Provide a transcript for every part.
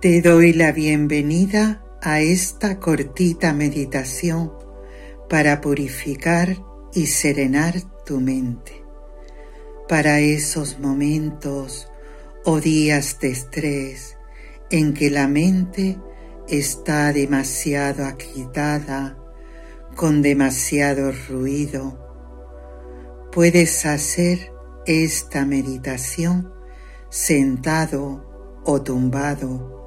Te doy la bienvenida a esta cortita meditación para purificar y serenar tu mente. Para esos momentos o días de estrés en que la mente está demasiado agitada, con demasiado ruido, puedes hacer esta meditación sentado o tumbado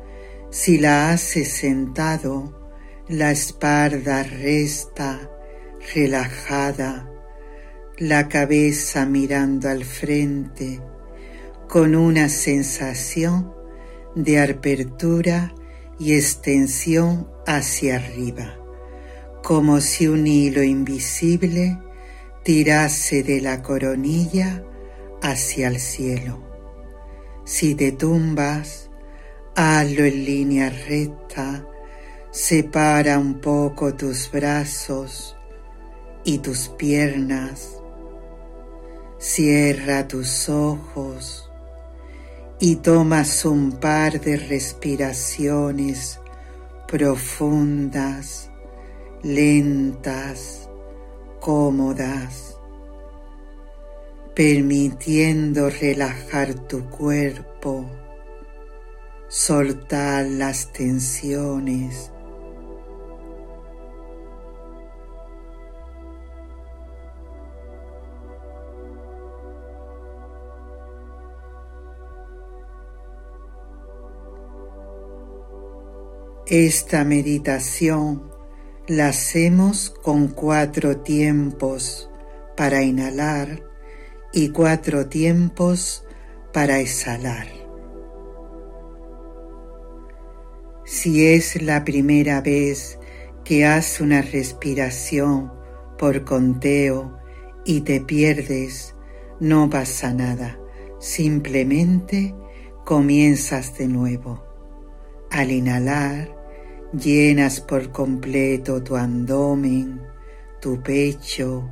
si la haces sentado, la espalda resta, relajada, la cabeza mirando al frente, con una sensación de apertura y extensión hacia arriba, como si un hilo invisible tirase de la coronilla hacia el cielo. Si te tumbas, Hazlo en línea recta, separa un poco tus brazos y tus piernas, cierra tus ojos y tomas un par de respiraciones profundas, lentas, cómodas, permitiendo relajar tu cuerpo soltar las tensiones. Esta meditación la hacemos con cuatro tiempos para inhalar y cuatro tiempos para exhalar. Si es la primera vez que haces una respiración por conteo y te pierdes, no pasa nada. Simplemente comienzas de nuevo. Al inhalar, llenas por completo tu abdomen, tu pecho,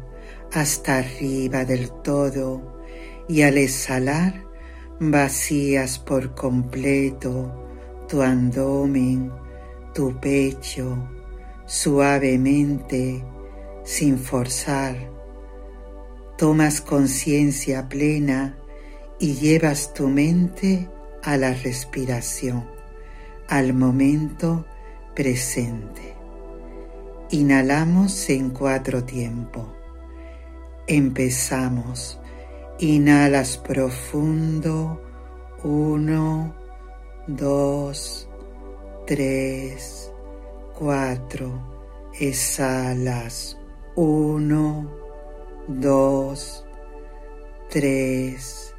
hasta arriba del todo y al exhalar vacías por completo tu abdomen, tu pecho, suavemente, sin forzar. Tomas conciencia plena y llevas tu mente a la respiración, al momento presente. Inhalamos en cuatro tiempos. Empezamos. Inhalas profundo. Uno, dos, tres, cuatro. Exhalas. Uno, dos, tres,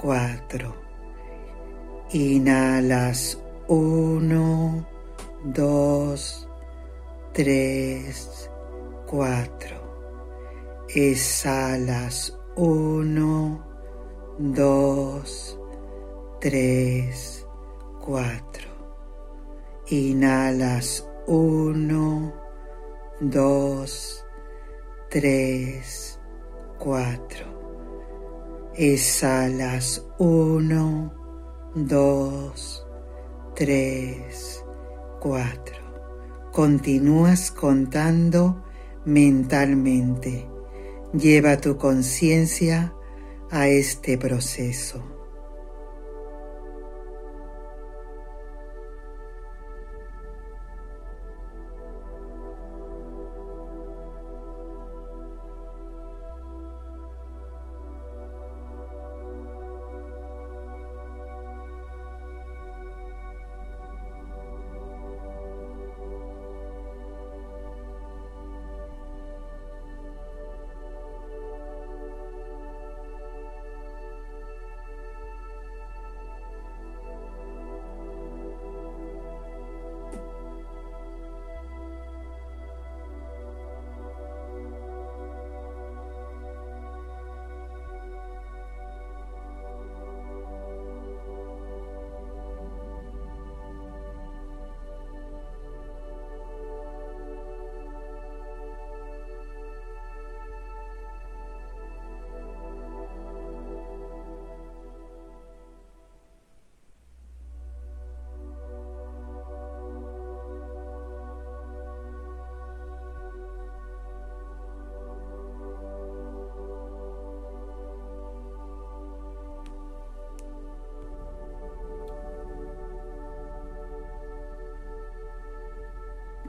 cuatro. Inhalas. Uno, dos, tres, cuatro. Exhalas. Uno, dos, tres, cuatro. Inhalas uno, dos, tres, cuatro. Exhalas uno, dos, tres, cuatro. Continúas contando mentalmente. Lleva tu conciencia a este proceso.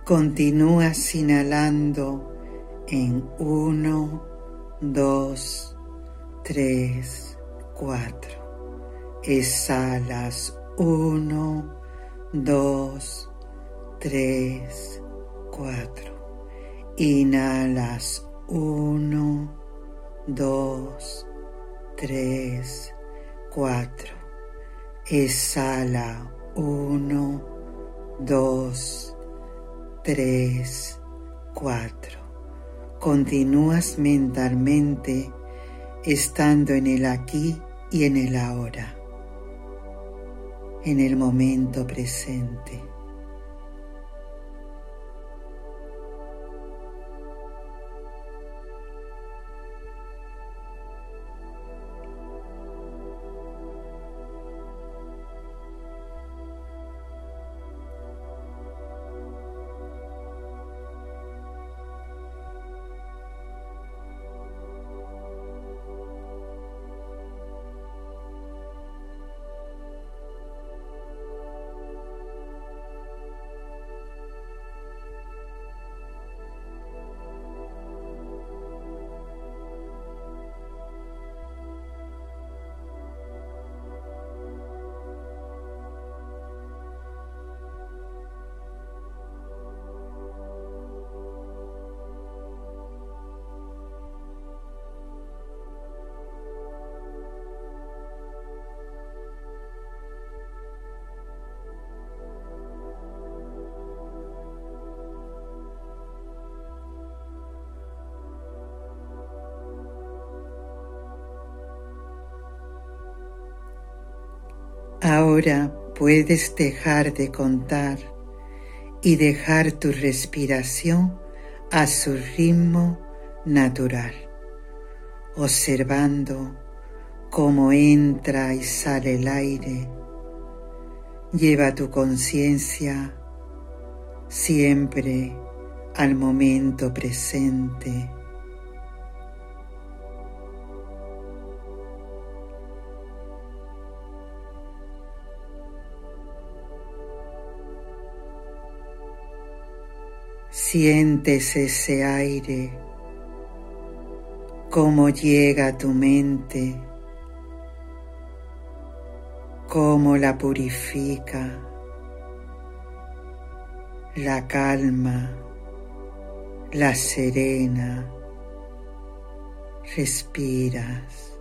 Continúas inhalando en 1, 2, 3, 4. Exhalas 1, 2, 3, 4. Inhalas 1, 2, 3, 4. Exhala 1, 2, 3, 4. Continúas mentalmente estando en el aquí y en el ahora, en el momento presente. Ahora puedes dejar de contar y dejar tu respiración a su ritmo natural, observando cómo entra y sale el aire. Lleva tu conciencia siempre al momento presente Sientes ese aire, cómo llega a tu mente, cómo la purifica, la calma, la serena. Respiras.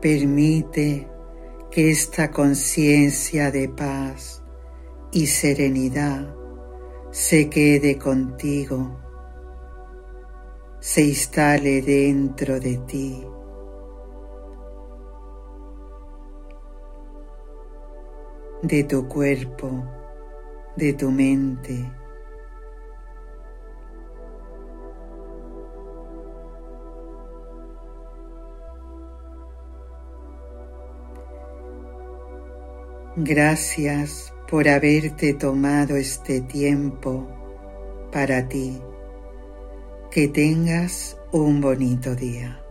Permite que esta conciencia de paz y serenidad se quede contigo, se instale dentro de ti. de tu cuerpo, de tu mente Gracias por haberte tomado este tiempo para ti. Que tengas un bonito día.